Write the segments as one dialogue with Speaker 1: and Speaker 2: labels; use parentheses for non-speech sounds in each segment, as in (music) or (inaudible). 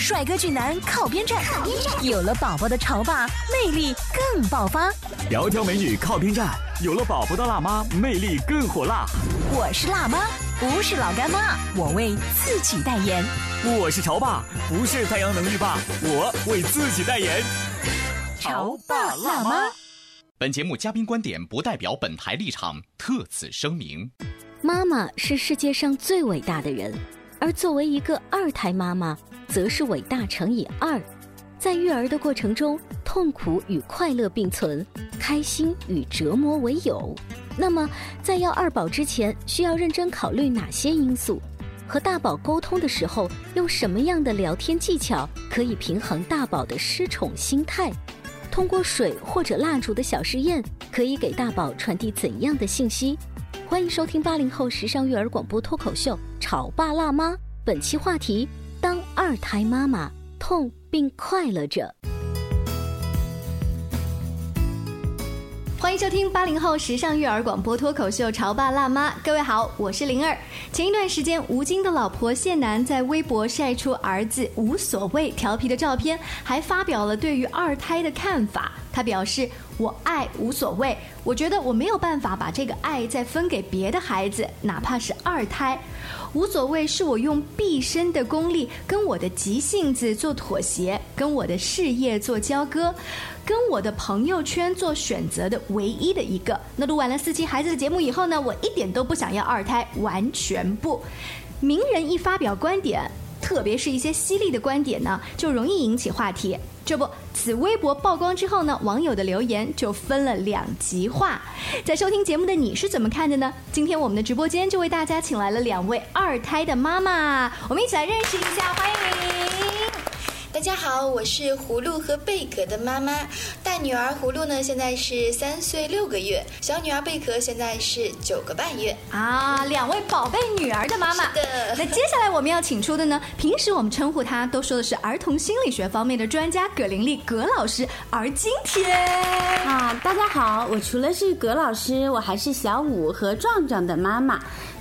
Speaker 1: 帅哥俊男靠边站，有了宝宝的潮爸魅力更爆发。
Speaker 2: 窈窕美女靠边站，有了宝宝的辣妈魅力更火辣。
Speaker 1: 我是辣妈，不是老干妈，我为自己代言。
Speaker 2: 我是潮爸，不是太阳能浴霸，我为自己代言。
Speaker 1: 潮爸辣妈。
Speaker 3: 本节目嘉宾观点不代表本台立场，特此声明。
Speaker 1: 妈妈是世界上最伟大的人，而作为一个二胎妈妈。则是伟大乘以二，在育儿的过程中，痛苦与快乐并存，开心与折磨为友。那么，在要二宝之前，需要认真考虑哪些因素？和大宝沟通的时候，用什么样的聊天技巧可以平衡大宝的失宠心态？通过水或者蜡烛的小试验，可以给大宝传递怎样的信息？欢迎收听八零后时尚育儿广播脱口秀《潮爸辣妈》，本期话题。二胎妈妈痛并快乐着。
Speaker 4: 欢迎收听八零后时尚育儿广播脱口秀《潮爸辣妈》，各位好，我是灵儿。前一段时间，吴京的老婆谢楠在微博晒出儿子无所谓调皮的照片，还发表了对于二胎的看法。他表示：“我爱无所谓，我觉得我没有办法把这个爱再分给别的孩子，哪怕是二胎。”无所谓，是我用毕生的功力跟我的急性子做妥协，跟我的事业做交割，跟我的朋友圈做选择的唯一的一个。那录完了四期孩子的节目以后呢，我一点都不想要二胎，完全不。名人一发表观点。特别是一些犀利的观点呢，就容易引起话题。这不，此微博曝光之后呢，网友的留言就分了两极化。在收听节目的你是怎么看的呢？今天我们的直播间就为大家请来了两位二胎的妈妈，我们一起来认识一下，欢迎。
Speaker 5: 大家好，我是葫芦和贝壳的妈妈。大女儿葫芦呢，现在是三岁六个月；小女儿贝壳现在是九个半月。
Speaker 4: 啊，两位宝贝女儿的妈妈。
Speaker 5: 是的。
Speaker 4: 那接下来我们要请出的呢，平时我们称呼她都说的是儿童心理学方面的专家葛玲丽葛老师，而今天
Speaker 6: 啊，大家好，我除了是葛老师，我还是小五和壮壮的妈妈。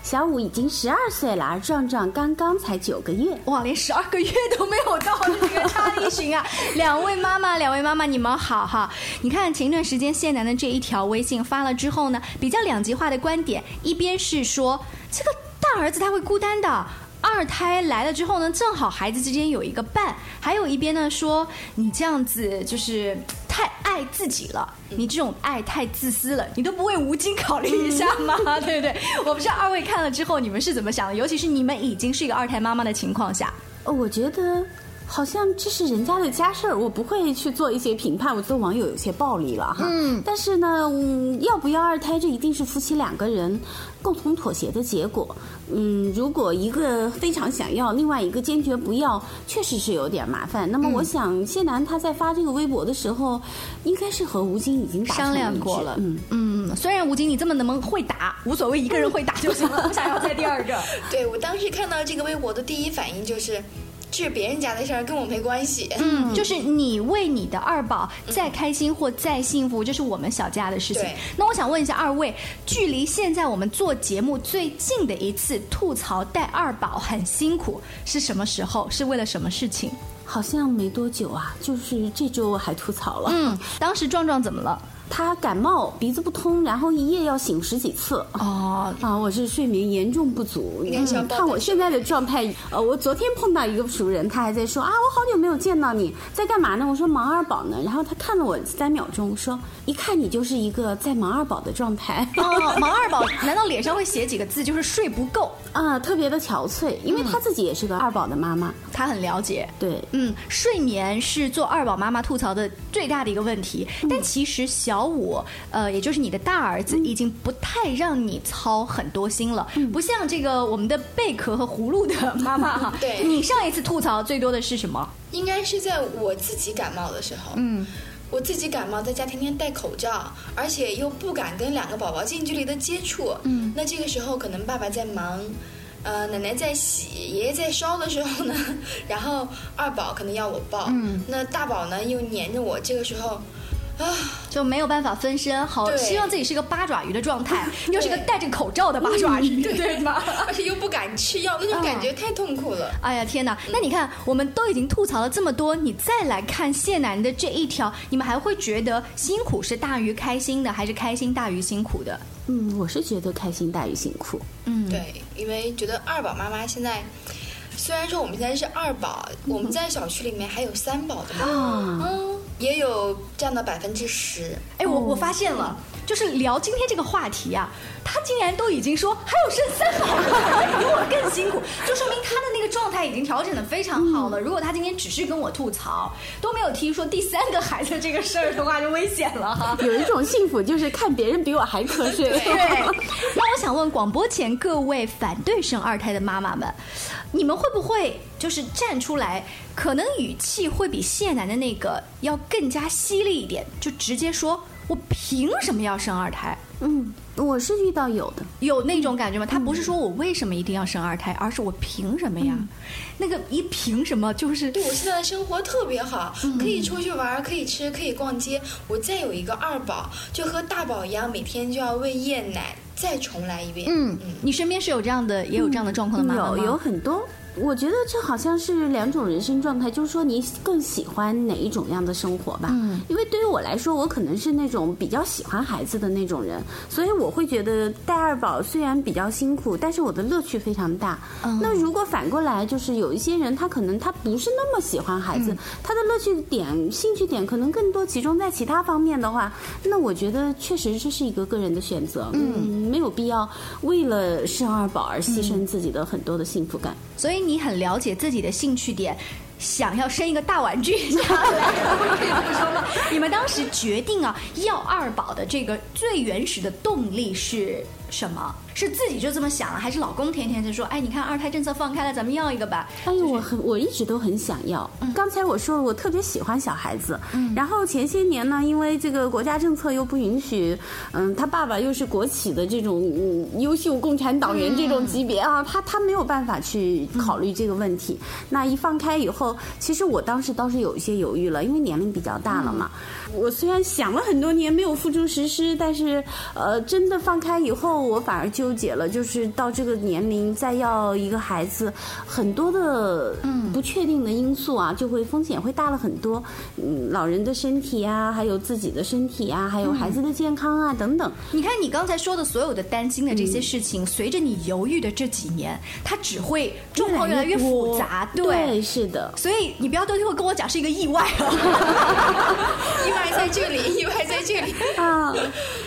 Speaker 6: 小五已经十二岁了，而壮壮刚刚才九个月。
Speaker 4: 哇，连十二个月都没有到，这个差一旬啊！(laughs) 两位妈妈，两位妈妈，你们好哈！你看前段时间谢楠的这一条微信发了之后呢，比较两极化的观点，一边是说这个大儿子他会孤单的。二胎来了之后呢，正好孩子之间有一个伴，还有一边呢说你这样子就是太爱自己了，你这种爱太自私了，你都不为吴京考虑一下吗？(laughs) 对不对？我不知道二位看了之后你们是怎么想的，尤其是你们已经是一个二胎妈妈的情况下，
Speaker 6: 呃，我觉得。好像这是人家的家事儿，我不会去做一些评判。我觉得网友有些暴力了哈。嗯。但是呢，要不要二胎，这一定是夫妻两个人共同妥协的结果。嗯，如果一个非常想要，另外一个坚决不要，确实是有点麻烦。那么，我想谢楠他在发这个微博的时候，应该是和吴京已经
Speaker 4: 商量过了。嗯嗯。虽然吴京你这么能么会打，无所谓，一个人会打就行了，不想要再第二个。(laughs)
Speaker 5: 对我当时看到这个微博的第一反应就是。这是别人家的事儿，跟我没关系。
Speaker 4: 嗯，就是你为你的二宝再开心或再幸福，这是我们小家的事情。那我想问一下二位，距离现在我们做节目最近的一次吐槽带二宝很辛苦是什么时候？是为了什么事情？
Speaker 6: 好像没多久啊，就是这周还吐槽了。
Speaker 4: 嗯，当时壮壮怎么了？
Speaker 6: 他感冒鼻子不通，然后一夜要醒十几次。
Speaker 4: 哦，(laughs)
Speaker 6: 啊，我是睡眠严重不足。
Speaker 5: 应该是要
Speaker 6: 嗯
Speaker 5: 抱在手
Speaker 6: 看我现在的状态，呃，我昨天碰到一个熟人，他还在说啊，我好久没有见到你，在干嘛呢？我说忙二宝呢。然后他看了我三秒钟，说一看你就是一个在忙二宝的状态。(laughs)
Speaker 4: 哦，忙二宝难道脸上会写几个字，就是睡不够？
Speaker 6: 啊，特别的憔悴，因为她自己也是个二宝的妈妈。
Speaker 4: 他很了解。
Speaker 6: 对，
Speaker 4: 嗯，睡眠是做二宝妈妈吐槽的最大的一个问题，但其实小五，呃，也就是你的大儿子，已经不太让你操很多心了，不像这个我们的贝壳和葫芦的妈妈哈。(laughs)
Speaker 5: 对
Speaker 4: 你上一次吐槽最多的是什么？
Speaker 5: 应该是在我自己感冒的时候。
Speaker 4: 嗯，
Speaker 5: 我自己感冒，在家天天戴口罩，而且又不敢跟两个宝宝近距离的接触。嗯，那这个时候可能爸爸在忙，呃，奶奶在洗，爷爷在烧的时候呢，(laughs) 然后二宝可能要我抱，嗯，那大宝呢又黏着我，这个时候。啊，(sighs)
Speaker 4: 就没有办法分身，好希望自己是个八爪鱼的状态，(laughs) 又是个戴着口罩的八爪鱼，对吗？(laughs)
Speaker 5: 而且又不敢吃药，那种感觉太痛苦了。
Speaker 4: 哎呀天哪！那你看，我们都已经吐槽了这么多，你再来看谢楠的这一条，你们还会觉得辛苦是大于开心的，还是开心大于辛苦的？
Speaker 6: 嗯，我是觉得开心大于辛苦。
Speaker 4: 嗯，
Speaker 5: 对，因为觉得二宝妈妈现在，虽然说我们现在是二宝，我们在小区里面还有三宝的嘛，嗯，也有占到百分之十。
Speaker 4: 哎，我我发现了，就是聊今天这个话题啊，他竟然都已经说还有生三宝了，比我更辛苦，就说明他的那个状态已经调整的非常好了。如果他今天只是跟我吐槽，都没有听说第三个孩子这个事儿的话，就危险了哈。(laughs)
Speaker 6: 有一种幸福就是看别人比我还瞌睡。(laughs)
Speaker 4: 对，(laughs) 那我想问广播前各位反对生二胎的妈妈们，你们会不会就是站出来，可能语气会比谢楠的那个要更加犀利一点，就直接说我凭什么要生二胎？
Speaker 6: 嗯，我是遇到有的。
Speaker 4: 有那种感觉吗？他不是说我为什么一定要生二胎，而是我凭什么呀？那个一凭什么就是
Speaker 5: 对我现在的生活特别好，可以出去玩，可以吃，可以逛街。我再有一个二宝，就和大宝一样，每天就要喂夜奶，再重来一遍。
Speaker 4: 嗯，你身边是有这样的，也有这样的状况的妈妈吗？
Speaker 6: 有有很多。我觉得这好像是两种人生状态，就是说你更喜欢哪一种样的生活吧。嗯，因为对于我来说，我可能是那种比较喜欢孩子的那种人，所以我会觉得带二宝虽然比较辛苦，但是我的乐趣非常大。嗯，那如果反过来，就是有一些人他可能他不是那么喜欢孩子，他的乐趣点、兴趣点可能更多集中在其他方面的话，那我觉得确实这是一个个人的选择。嗯，没有必要为了生二宝而牺牲自己的很多的幸福感。
Speaker 4: 所以你很了解自己的兴趣点，想要生一个大玩具下来，可 (laughs) 以这么说吗？你们当时决定啊要二宝的这个最原始的动力是什么？是自己就这么想了，还是老公天天就说，哎，你看二胎政策放开了，咱们要一个吧？
Speaker 6: 哎呦，我很我一直都很想要。刚才我说了，我特别喜欢小孩子。然后前些年呢，因为这个国家政策又不允许，嗯，他爸爸又是国企的这种嗯优秀共产党员这种级别啊，他他没有办法去考虑这个问题。那一放开以后，其实我当时倒是有一些犹豫了，因为年龄比较大了嘛。我虽然想了很多年没有付诸实施，但是呃，真的放开以后，我反而纠结了，就是到这个年龄再要一个孩子，很多的嗯不确定的因素啊，就会风险会大了很多。嗯，老人的身体啊，还有自己的身体啊，还有孩子的健康啊等等。
Speaker 4: 你看你刚才说的所有的担心的这些事情，随着你犹豫的这几年，它只会状况越来越复杂，
Speaker 6: 对，是的。
Speaker 4: 所以你不要到最后跟我讲是一个意外啊！(laughs)
Speaker 5: 意外在这里，意外在这里。
Speaker 6: 啊！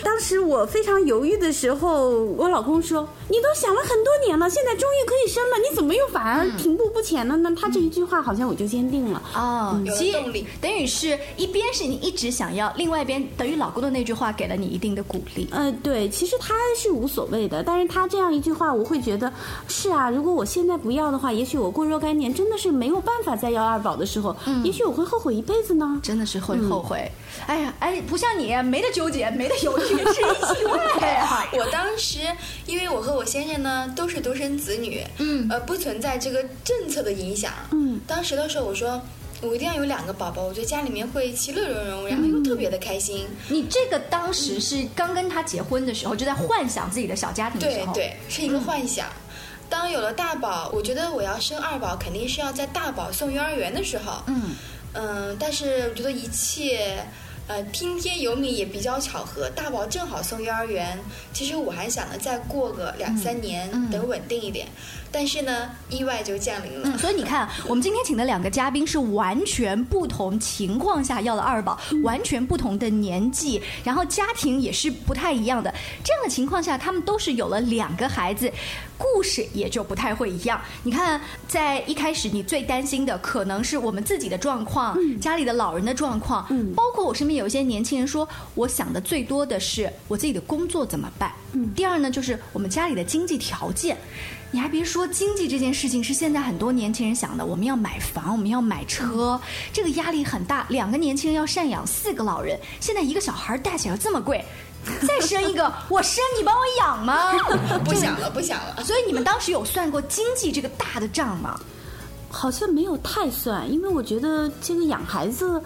Speaker 6: 当时我非常犹豫的时候，我老公说：“你都想了很多年了，现在终于可以生了，你怎么又反而停步不前了呢？”他这一句话好像我就坚定了。
Speaker 4: 哦，
Speaker 5: 有了
Speaker 4: 其实
Speaker 5: 动力
Speaker 4: 等于是一边是你一直想要，另外一边等于老公的那句话给了你一定的鼓励。
Speaker 6: 呃，对，其实他是无所谓的，但是他这样一句话，我会觉得是啊，如果我现在不要的话，也许我过若干年真的是没有办法再要二宝的时候，也许我会后悔一辈子呢。
Speaker 4: 真的是会后悔。哎呀，哎，不像你，没得纠结，没得犹豫，是意外啊！(laughs)
Speaker 5: 我当时，因为我和我先生呢都是独生子女，嗯，呃，不存在这个政策的影响，嗯，当时的时候我说。我一定要有两个宝宝，我觉得家里面会其乐融融，然后又特别的开心。
Speaker 4: 你这个当时是刚跟他结婚的时候，就在幻想自己的小家庭的时候，
Speaker 5: 对对，是一个幻想。当有了大宝，我觉得我要生二宝，肯定是要在大宝送幼儿园的时候。嗯嗯，但是我觉得一切呃，听天由命也比较巧合，大宝正好送幼儿园。其实我还想着再过个两三年，等稳定一点。但是呢，意外就降临了。
Speaker 4: 嗯，所以你看，我们今天请的两个嘉宾是完全不同情况下要了二宝，完全不同的年纪，然后家庭也是不太一样的。这样的情况下，他们都是有了两个孩子，故事也就不太会一样。你看，在一开始，你最担心的可能是我们自己的状况，家里的老人的状况，嗯，包括我身边有一些年轻人说，我想的最多的是我自己的工作怎么办。嗯，第二呢，就是我们家里的经济条件。你还别说，经济这件事情是现在很多年轻人想的。我们要买房，我们要买车，这个压力很大。两个年轻人要赡养四个老人，现在一个小孩带起来这么贵，(laughs) 再生一个，我生你帮我养吗？(laughs)
Speaker 5: 不想了，不想了。(laughs)
Speaker 4: 所以你们当时有算过经济这个大的账吗？
Speaker 6: 好像没有太算，因为我觉得这个养孩子，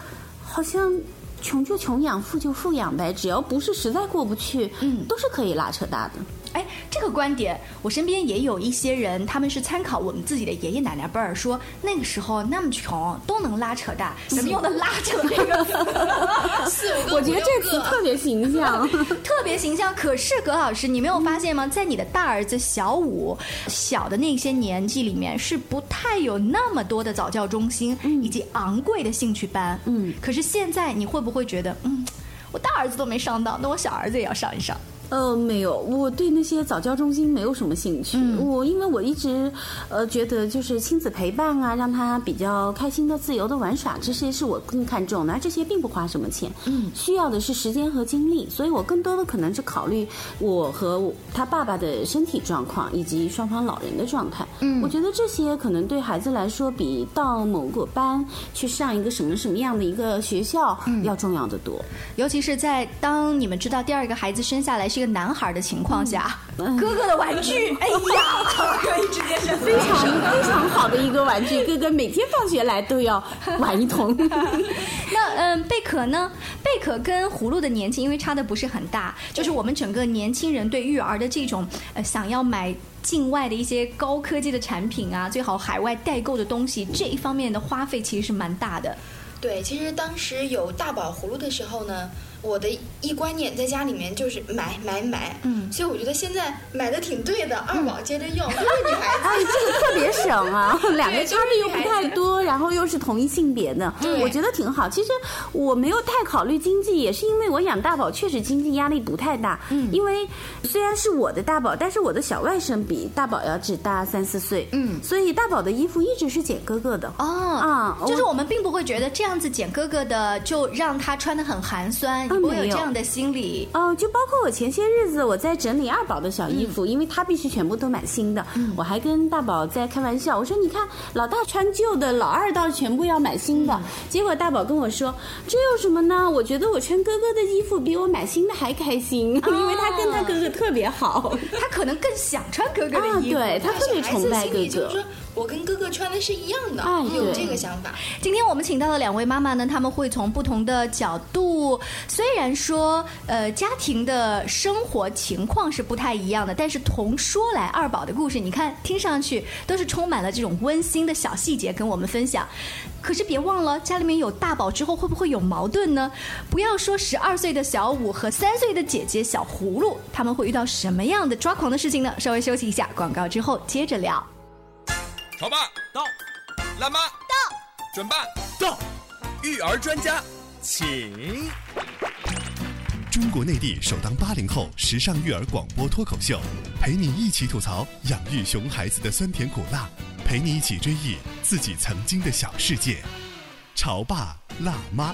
Speaker 6: 好像穷就穷养，富就富养呗，只要不是实在过不去，嗯，都是可以拉扯大的。
Speaker 4: 哎，这个观点，我身边也有一些人，他们是参考我们自己的爷爷奶奶辈儿，说那个时候那么穷都能拉扯大，什么用的拉扯这个
Speaker 6: 词，(laughs) 我觉得这词特别形象，(laughs)
Speaker 4: 特别形象。可是葛老师，你没有发现吗？在你的大儿子小五小的那些年纪里面，是不太有那么多的早教中心以及昂贵的兴趣班。嗯，可是现在你会不不会觉得，嗯，我大儿子都没上到，那我小儿子也要上一上？
Speaker 6: 呃，没有，我对那些早教中心没有什么兴趣。我因为我一直，呃，觉得就是亲子陪伴啊，让他比较开心的、自由的玩耍，这些是我更看重的。而这些并不花什么钱，嗯，需要的是时间和精力。所以我更多的可能是考虑我和他爸爸的身体状况以及双方老人的状态。嗯，我觉得这些可能对孩子来说，比到某个班去上一个什么什么样的一个学校要重要的多。
Speaker 4: 尤其是在当你们知道第二个孩子生下来。一个男孩的情况下，哥哥的玩具，(laughs) 哎呀，可以直接是
Speaker 6: 非常非常好的一个玩具，(laughs) 哥哥每天放学来都要玩一通。(laughs)
Speaker 4: 那嗯，贝壳呢？贝壳跟葫芦的年纪因为差的不是很大，就是我们整个年轻人对育儿的这种呃想要买境外的一些高科技的产品啊，最好海外代购的东西这一方面的花费其实是蛮大的。
Speaker 5: 对，其实当时有大宝葫芦的时候呢。我的一观念在家里面就是买买买，嗯，所以我觉得现在买的挺对的。二宝接着用，都是女孩子，(laughs)
Speaker 6: 哎，这个特别省啊，(laughs) 两个差的又不太多，然后又是同一性别的，我觉得挺好。其实我没有太考虑经济，也是因为我养大宝确实经济压力不太大。嗯，因为虽然是我的大宝，但是我的小外甥比大宝要只大三四岁，嗯，所以大宝的衣服一直是捡哥哥的。哦
Speaker 4: 啊，就是我们并不会觉得这样子捡哥哥的就让他穿的很寒酸。我有这样的心理
Speaker 6: 哦，就包括我前些日子我在整理二宝的小衣服，因为他必须全部都买新的。我还跟大宝在开玩笑，我说你看老大穿旧的，老二倒是全部要买新的。结果大宝跟我说，这有什么呢？我觉得我穿哥哥的衣服比我买新的还开心，因为他跟他哥哥特别好，
Speaker 4: 他可能更想穿哥哥的衣
Speaker 6: 服，对他特别崇拜哥哥。
Speaker 5: 我跟哥哥穿的是一样的，有这个想法。
Speaker 4: 今天我们请到的两位妈妈呢，他们会从不同的角度，虽然说呃家庭的生活情况是不太一样的，但是同说来二宝的故事，你看听上去都是充满了这种温馨的小细节跟我们分享。可是别忘了，家里面有大宝之后会不会有矛盾呢？不要说十二岁的小五和三岁的姐姐小葫芦，他们会遇到什么样的抓狂的事情呢？稍微休息一下，广告之后接着聊。
Speaker 7: 潮爸到，辣妈。
Speaker 8: 到，
Speaker 7: 准爸
Speaker 2: 到，
Speaker 7: 育儿专家。请。
Speaker 2: 中国内地首档八零后时尚育儿广播脱口秀，陪你一起吐槽养育熊孩子的酸甜苦辣，陪你一起追忆自己曾经的小世界。潮爸辣妈。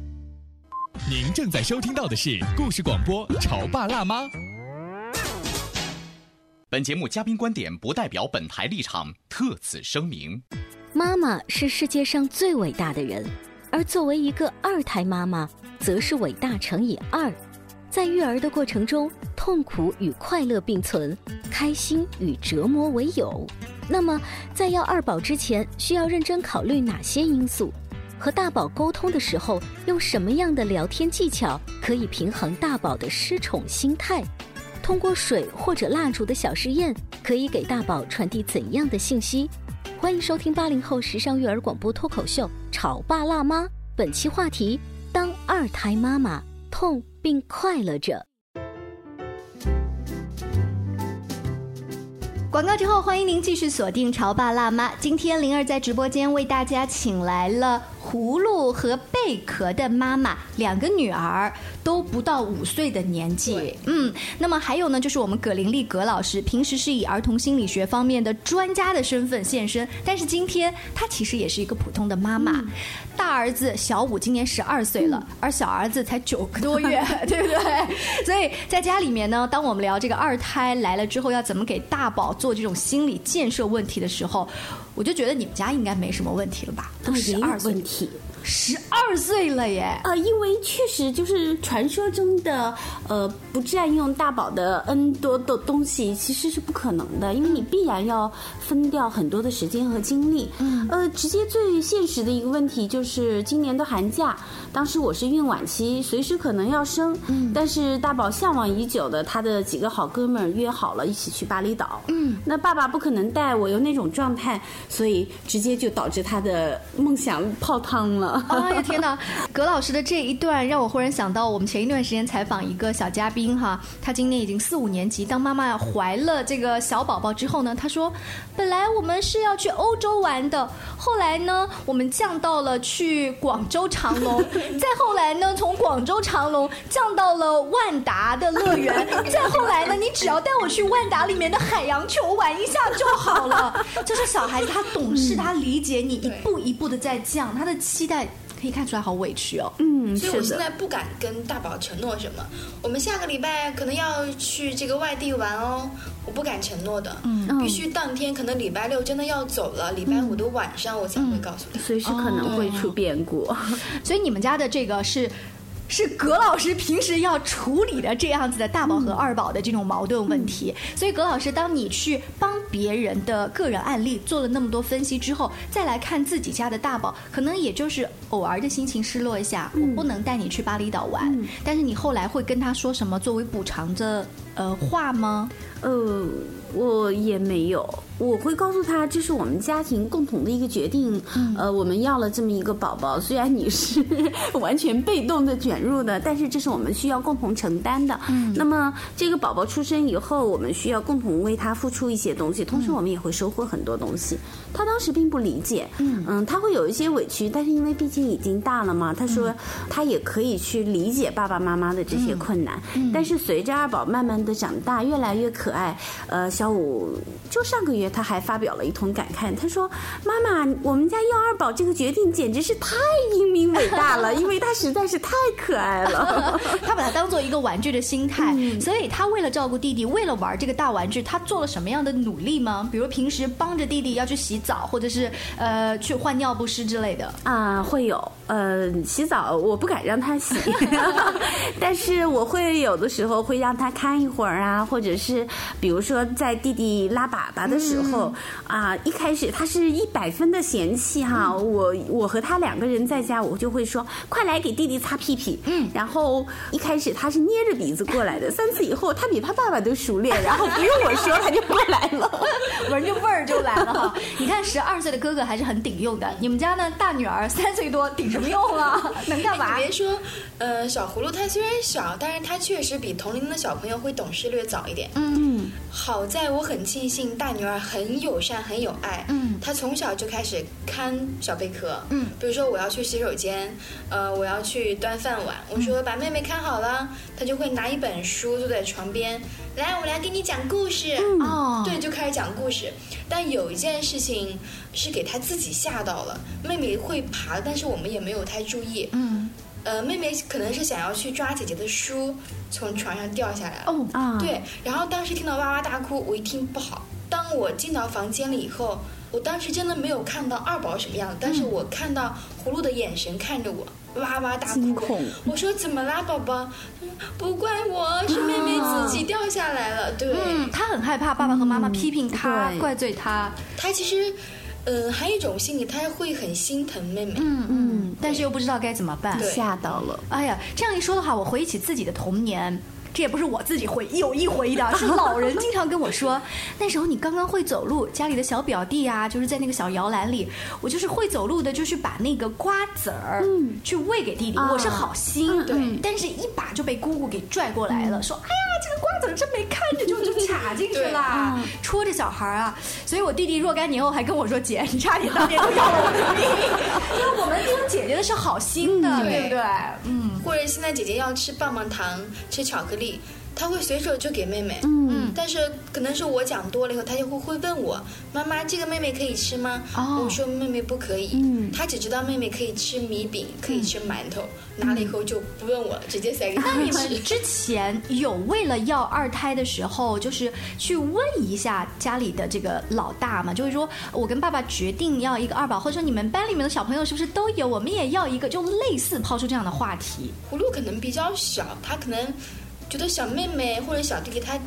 Speaker 3: 您正在收听到的是故事广播《潮爸辣妈》。本节目嘉宾观点不代表本台立场，特此声明。
Speaker 1: 妈妈是世界上最伟大的人，而作为一个二胎妈妈，则是伟大乘以二。在育儿的过程中，痛苦与快乐并存，开心与折磨为友。那么，在要二宝之前，需要认真考虑哪些因素？和大宝沟通的时候，用什么样的聊天技巧可以平衡大宝的失宠心态？通过水或者蜡烛的小试验，可以给大宝传递怎样的信息？欢迎收听八零后时尚育儿广播脱口秀《潮爸辣妈》，本期话题：当二胎妈妈痛。并快乐着。
Speaker 4: 广告之后，欢迎您继续锁定《潮爸辣妈》。今天灵儿在直播间为大家请来了。葫芦和贝壳的妈妈，两个女儿都不到五岁的年纪。嗯，那么还有呢，就是我们葛玲丽葛老师，平时是以儿童心理学方面的专家的身份现身，但是今天她其实也是一个普通的妈妈。大儿子小五今年十二岁了，而小儿子才九个多月，(laughs) 对不对？所以在家里面呢，当我们聊这个二胎来了之后要怎么给大宝做这种心理建设问题的时候。我就觉得你们家应该没什么问题了吧？
Speaker 6: 都十二问题。
Speaker 4: 十二岁了耶！
Speaker 6: 呃，因为确实就是传说中的呃不占用大宝的 N 多的东西，其实是不可能的，因为你必然要分掉很多的时间和精力。嗯。呃，直接最现实的一个问题就是今年的寒假，当时我是孕晚期，随时可能要生。嗯。但是大宝向往已久的他的几个好哥们儿约好了一起去巴厘岛。嗯。那爸爸不可能带我，有那种状态，所以直接就导致他的梦想泡汤了。
Speaker 4: 哎呀天哪！(laughs) 葛老师的这一段让我忽然想到，我们前一段时间采访一个小嘉宾哈，他今年已经四五年级，当妈妈怀了这个小宝宝之后呢，他说，本来我们是要去欧洲玩的，后来呢，我们降到了去广州长隆，(laughs) 再后来呢，从广州长隆降到了万达的乐园，再后来呢，你只要带我去万达里面的海洋球玩一下就好了。就是小孩子他懂事，他理解你，一步一步的在降，他的期待。可以看出来好委屈哦。
Speaker 5: 嗯，所以我现在不敢跟大宝承诺什么。我们下个礼拜可能要去这个外地玩哦，我不敢承诺的。嗯，必须当天可能礼拜六真的要走了，礼拜五的晚上我才会告诉他。
Speaker 6: 随时可能会出变故。(laughs)
Speaker 4: 所以你们家的这个是。是葛老师平时要处理的这样子的大宝和二宝的这种矛盾问题，所以葛老师，当你去帮别人的个人案例做了那么多分析之后，再来看自己家的大宝，可能也就是偶尔的心情失落一下，我不能带你去巴厘岛玩，但是你后来会跟他说什么作为补偿的呃话吗？
Speaker 6: 呃，我也没有。我会告诉他，这是我们家庭共同的一个决定。呃，我们要了这么一个宝宝，虽然你是 (laughs) 完全被动的卷入的，但是这是我们需要共同承担的。那么这个宝宝出生以后，我们需要共同为他付出一些东西，同时我们也会收获很多东西。他当时并不理解，嗯，他会有一些委屈，但是因为毕竟已经大了嘛，他说他也可以去理解爸爸妈妈的这些困难。但是随着二宝慢慢的长大，越来越可爱，呃，小五就上个月。他还发表了一通感慨，他说：“妈妈，我们家要二宝这个决定简直是太英明伟大了，因为他实在是太可爱了。(laughs)
Speaker 4: 他把它当做一个玩具的心态，所以他为了照顾弟弟，为了玩这个大玩具，他做了什么样的努力吗？比如平时帮着弟弟要去洗澡，或者是呃去换尿不湿之类的
Speaker 6: 啊，会有。呃，洗澡我不敢让他洗，(laughs) (laughs) 但是我会有的时候会让他看一会儿啊，或者是比如说在弟弟拉粑粑的时候。”后啊，一开始他是一百分的嫌弃哈，我我和他两个人在家，我就会说快来给弟弟擦屁屁。嗯，然后一开始他是捏着鼻子过来的，(laughs) 三次以后他比他爸爸都熟练，然后不用我说他就过来了，
Speaker 4: 闻着味儿就来了哈。你看十二岁的哥哥还是很顶用的，你们家呢大女儿三岁多顶什么用啊？(laughs) 能干嘛？
Speaker 5: 别说，呃，小葫芦它虽然小，但是它确实比同龄的小朋友会懂事略早一点。嗯，好在我很庆幸大女儿。很友善，很有爱。嗯，她从小就开始看小贝壳。嗯，比如说我要去洗手间，呃，我要去端饭碗，我说把妹妹看好了，她就会拿一本书坐在床边，来，我来给你讲故事。哦，对，就开始讲故事。但有一件事情是给她自己吓到了，妹妹会爬，但是我们也没有太注意。嗯，呃，妹妹可能是想要去抓姐姐的书，从床上掉下来了。哦啊，对，然后当时听到哇哇大哭，我一听不好。当我进到房间里以后，我当时真的没有看到二宝什么样子，但是我看到葫芦的眼神看着我，哇哇大哭。我说怎么啦，宝宝？嗯不怪我，是妹妹自己掉下来了。对，
Speaker 4: 嗯，他很害怕爸爸和妈妈批评他、
Speaker 6: 对
Speaker 4: 怪罪他，
Speaker 5: 他其实，嗯、还有一种心理，他会很心疼妹妹。
Speaker 4: 嗯嗯，但是又不知道该怎么办。
Speaker 6: 吓到了。
Speaker 4: 哎呀，这样一说的话，我回忆起自己的童年。这也不是我自己回有意回忆的，是老人经常跟我说，那时候你刚刚会走路，家里的小表弟啊，就是在那个小摇篮里，我就是会走路的，就是把那个瓜子儿去喂给弟弟，
Speaker 6: 啊
Speaker 4: 我是好心，
Speaker 5: 对。
Speaker 4: 但是一把就被姑姑给拽过来了，说，哎呀，这个瓜子儿真没看着就就卡进去了，(laughs) 戳着小孩儿啊，所以我弟弟若干年后还跟我说，姐，你差点当年就要了我的命，(laughs) 因为我们当姐姐的是好心的，
Speaker 5: 嗯
Speaker 4: 对不对？嗯。
Speaker 5: 或者现在姐姐要吃棒棒糖、吃巧克力，她会随手就给妹妹。
Speaker 6: 嗯，
Speaker 5: 但是可能是我讲多了以后，他就会会问我：“妈妈，这个妹妹可以吃吗？”
Speaker 4: 哦
Speaker 5: 我说：“妹妹不可以。”
Speaker 6: 嗯
Speaker 5: 他只知道妹妹可以吃米饼，可以吃馒头，拿了以后就不问我了，直接塞给她
Speaker 4: 那你们。之前有为了要二胎的时候，就是去问一下家里的这个老大嘛？就是说我跟爸爸决定要一个二宝，或者说你们班里面的小朋友是不是都有？我们也要一个，就类似抛出这样的话题。
Speaker 5: 葫芦可能比较小，他可能觉得小妹妹或者小弟弟他。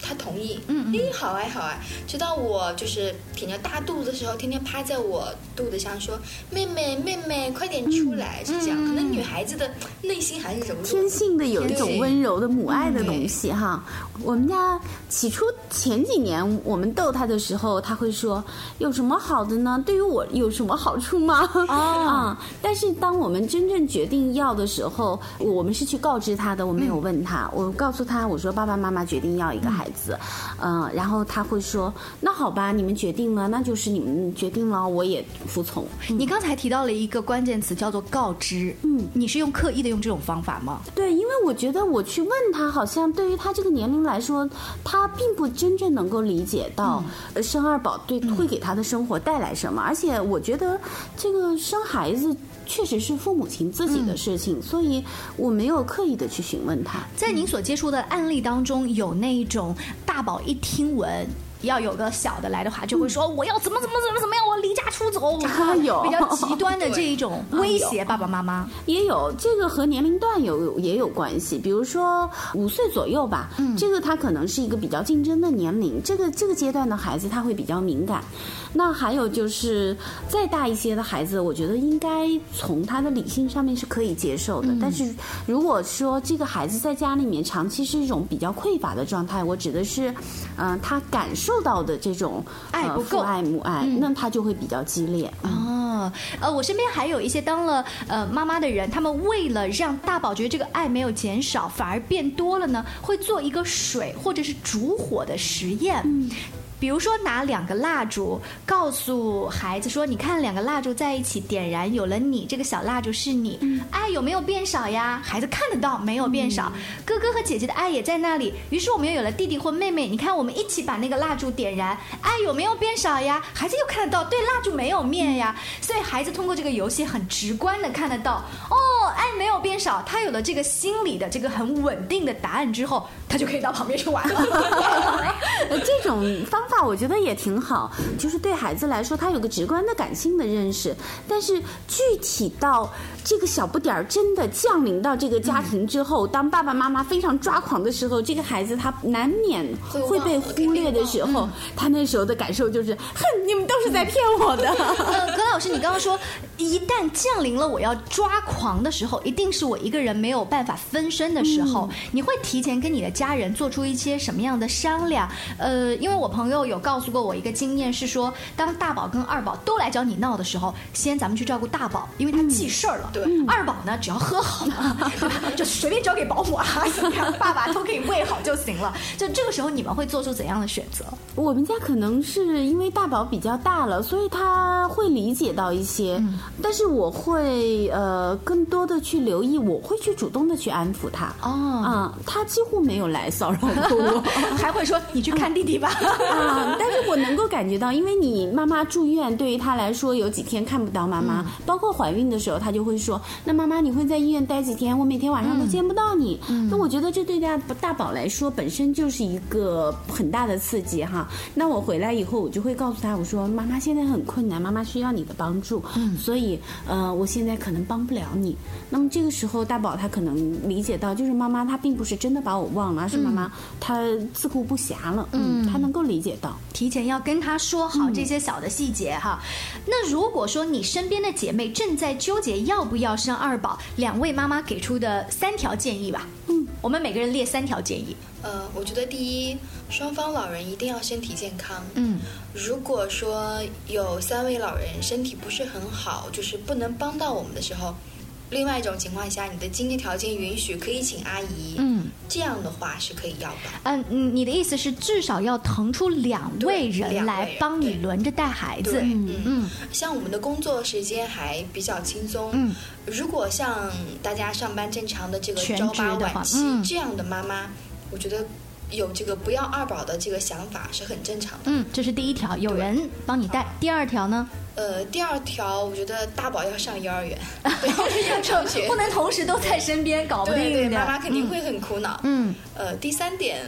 Speaker 5: 她同意，嗯，哎，好哎，好哎。直到我就是挺着大肚子的时候，天天趴在我肚子上说：“妹妹，妹妹，快点出来！”是这样，可能女孩子的内心还是柔弱。
Speaker 6: 天性的有一种温柔的母爱的东西哈。我们家起初前几年我们逗他的时候，他会说有什么好的呢？对于我有什么好处吗？啊！但是当我们真正决定要的时候，我们是去告知他的，我没有问他，我告诉他我说爸爸妈妈决定要一个孩子，嗯、然后他会说那好吧，你们决定了，那就是你们决定了，我也服从。
Speaker 4: 你刚才提到了一个关键词，叫做告知。嗯，你是用刻意的用这种方法吗？
Speaker 6: 对，因为我觉得我去问他，好像对于他这个年龄来说，他并不真正能够理解到呃生二宝对会给他的生活带来什么，而且我觉得这个生孩子。确实是父母亲自己的事情，所以我没有刻意的去询问他。
Speaker 4: 在您所接触的案例当中，有那一种大宝一听闻。要有个小的来的话，就会说我要怎么怎么怎么怎么样，我离家出走，
Speaker 6: 啊有
Speaker 4: 比较极端的这一种威胁爸爸妈妈。
Speaker 6: 也有这个和年龄段有也有关系，比如说五岁左右吧，这个他可能是一个比较竞争的年龄，这个这个阶段的孩子他会比较敏感。那还有就是再大一些的孩子，我觉得应该从他的理性上面是可以接受的。但是如果说这个孩子在家里面长期是一种比较匮乏的状态，我指的是，嗯、他感受到的这种呃
Speaker 4: 爱不够。
Speaker 6: 父爱母爱，那他就会比较激烈。
Speaker 4: 哦，呃，我身边还有一些当了呃妈妈的人，他们为了让大宝觉得这个爱没有减少，反而变多了呢，会做一个水或者是烛火的实验。比如说拿两个蜡烛，告诉孩子说：“你看两个蜡烛在一起点燃，有了你，这个小蜡烛是你，爱有没有变少呀？”孩子看得到，没有变少。哥哥和姐姐的爱也在那里，于是我们又有了弟弟或妹妹。你看，我们一起把那个蜡烛点燃，爱有没有变少呀？孩子又看得到，对，蜡烛没有灭呀。所以孩子通过这个游戏很直观的看得到，哦，爱没有变少。他有了这个心理的这个很稳定的答案之后，他就可以到旁边去玩了。
Speaker 6: 呃 (laughs) (laughs) (laughs) 这种方法我觉得也挺好，就是对孩子来说，他有个直观的感性的认识。但是具体到这个小不点儿真的降临到这个家庭之后，当爸爸妈妈非常抓狂的时候，这个孩子他难免
Speaker 5: 会
Speaker 6: 被忽略的时候，他那时候的感受就是，哼，你们都是在骗我的。(laughs)
Speaker 4: 呃，葛老师，你刚刚说，一旦降临了我要抓狂的时候，一定是我一个人没有办法分身的时候，你会提前跟你的家人做出一些什么样的商量？呃，因为我朋友有告诉过我一个经验是说，当大宝跟二宝都来找你闹的时候，先咱们去照顾大宝，因为他记事儿了。
Speaker 5: 对
Speaker 4: 二宝呢，只要喝好了，(laughs) 对吧？就随便交给保姆啊，怎么样，爸爸都可以喂好就行了。就这个时候，你们会做出怎样的选择？
Speaker 6: 我们家可能是因为大宝比较大了，所以他会理解到一些，但是我会呃更多的去留意，我会去主动的去安抚他。
Speaker 4: 哦
Speaker 6: 啊、他几乎没有来骚扰过我。(laughs)
Speaker 4: 还会说你去看弟弟吧。
Speaker 6: 啊，(laughs) 啊，但是我能够感觉到，因为你妈妈住院，对于他来说有几天看不到妈妈，包括怀孕的时候，他就会说：“那妈妈你会在医院待几天？我每天晚上都见不到你。”那我觉得这对大大宝来说本身就是一个很大的刺激哈。那我回来以后，我就会告诉他，我说：“妈妈现在很困难，妈妈需要你的帮助，所以呃，我现在可能帮不了你。”那么这个时候，大宝他可能理解到，就是妈妈她并不是真的把我忘了，而是妈妈她自顾不暇了。嗯，她能够理解到。
Speaker 4: 提前要跟他说好这些小的细节哈。那如果说你身边的姐妹正在纠结要不要生二宝，两位妈妈给出的三条建议吧。嗯，我们每个人列三条建议。
Speaker 5: 呃，我觉得第一，双方老人一定要身体健康。嗯，如果说有三位老人身体不是很好，就是不能帮到我们的时候。另外一种情况下，你的经济条件允许，可以请阿姨。嗯，这样的话是可以要的。
Speaker 4: 嗯，你的意思是至少要腾出两位人来帮你轮着带孩子。
Speaker 5: 嗯嗯，像我们的工作时间还比较轻松。嗯，如果像大家上班正常的这个朝八晚七这样的妈妈，我觉得有这个不要二宝的这个想法是很正常的。
Speaker 4: 嗯，这是第一条，有人帮你带。第二条呢？
Speaker 5: 呃，第二条，我觉得大宝要上幼儿园，(laughs) 不要上学，
Speaker 4: 不能同时都在身边，搞不定
Speaker 5: 的。妈妈肯定会很苦恼。嗯，呃，第三点。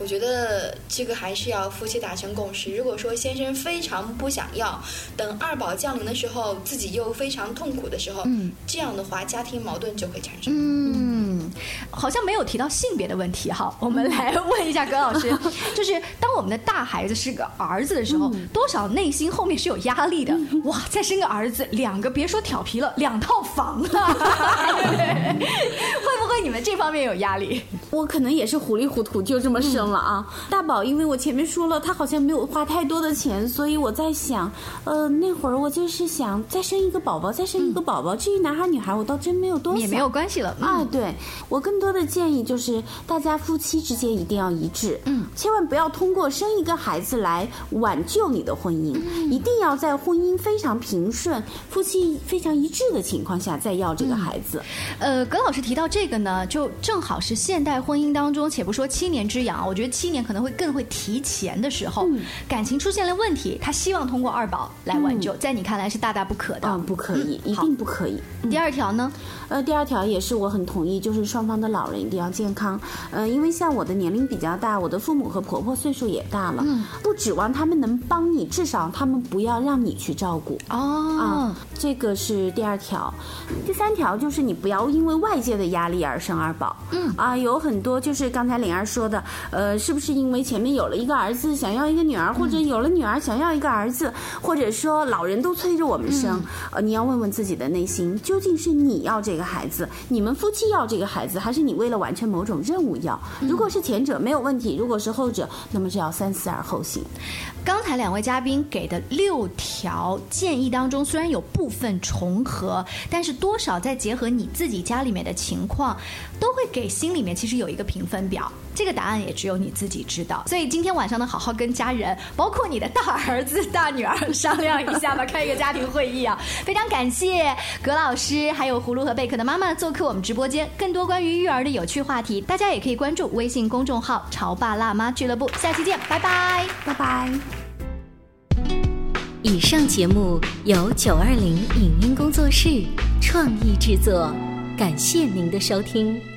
Speaker 5: 我觉得这个还是要夫妻达成共识。如果说先生非常不想要，等二宝降临的时候，自己又非常痛苦的时候，嗯，这样的话家庭矛盾就会产生。
Speaker 4: 嗯，好像没有提到性别的问题哈。我们来问一下葛老师，(laughs) 就是当我们的大孩子是个儿子的时候，多少内心后面是有压力的。哇，再生个儿子，两个别说调皮了，两套房啊！(laughs) (laughs) 会不会你们这方面有压力？
Speaker 6: 我可能也是糊里糊涂就这么生。了啊，大宝，因为我前面说了，他好像没有花太多的钱，所以我在想，呃，那会儿我就是想再生一个宝宝，再生一个宝宝。至于男孩女孩，我倒真没有多想，
Speaker 4: 也没有关系了
Speaker 6: 啊。对我更多的建议就是，大家夫妻之间一定要一致，嗯，千万不要通过生一个孩子来挽救你的婚姻，一定要在婚姻非常平顺、夫妻非常一致的情况下再要这个孩子。
Speaker 4: 呃，葛老师提到这个呢，就正好是现代婚姻当中，且不说七年之痒，我。觉得七年可能会更会提前的时候，感情出现了问题，他希望通过二宝来挽救，在你看来是大大不可的。
Speaker 6: 嗯，不可以，一定不可以。
Speaker 4: 第二条呢？
Speaker 6: 呃，第二条也是我很同意，就是双方的老人一定要健康。呃，因为像我的年龄比较大，我的父母和婆婆岁数也大了，不指望他们能帮你，至少他们不要让你去照顾。哦，啊，这个是第二条。第三条就是你不要因为外界的压力而生二宝。嗯，啊，有很多就是刚才灵儿说的，呃。呃，是不是因为前面有了一个儿子，想要一个女儿，或者有了女儿想要一个儿子，或者说老人都催着我们生？呃，你要问问自己的内心，究竟是你要这个孩子，你们夫妻要这个孩子，还是你为了完成某种任务要？如果是前者没有问题，如果是后者，那么就要三思而后行。
Speaker 4: 刚才两位嘉宾给的六条建议当中，虽然有部分重合，但是多少再结合你自己家里面的情况，都会给心里面其实有一个评分表。这个答案也只有你自己知道。所以今天晚上呢，好好跟家人，包括你的大儿子、大女儿商量一下吧，开一个家庭会议啊。非常感谢葛老师，还有葫芦和贝壳的妈妈做客我们直播间。更多关于育儿的有趣话题，大家也可以关注微信公众号“潮爸辣妈俱乐部”。下期见，拜拜，
Speaker 6: 拜拜。
Speaker 1: 以上节目由九二零影音工作室创意制作，感谢您的收听。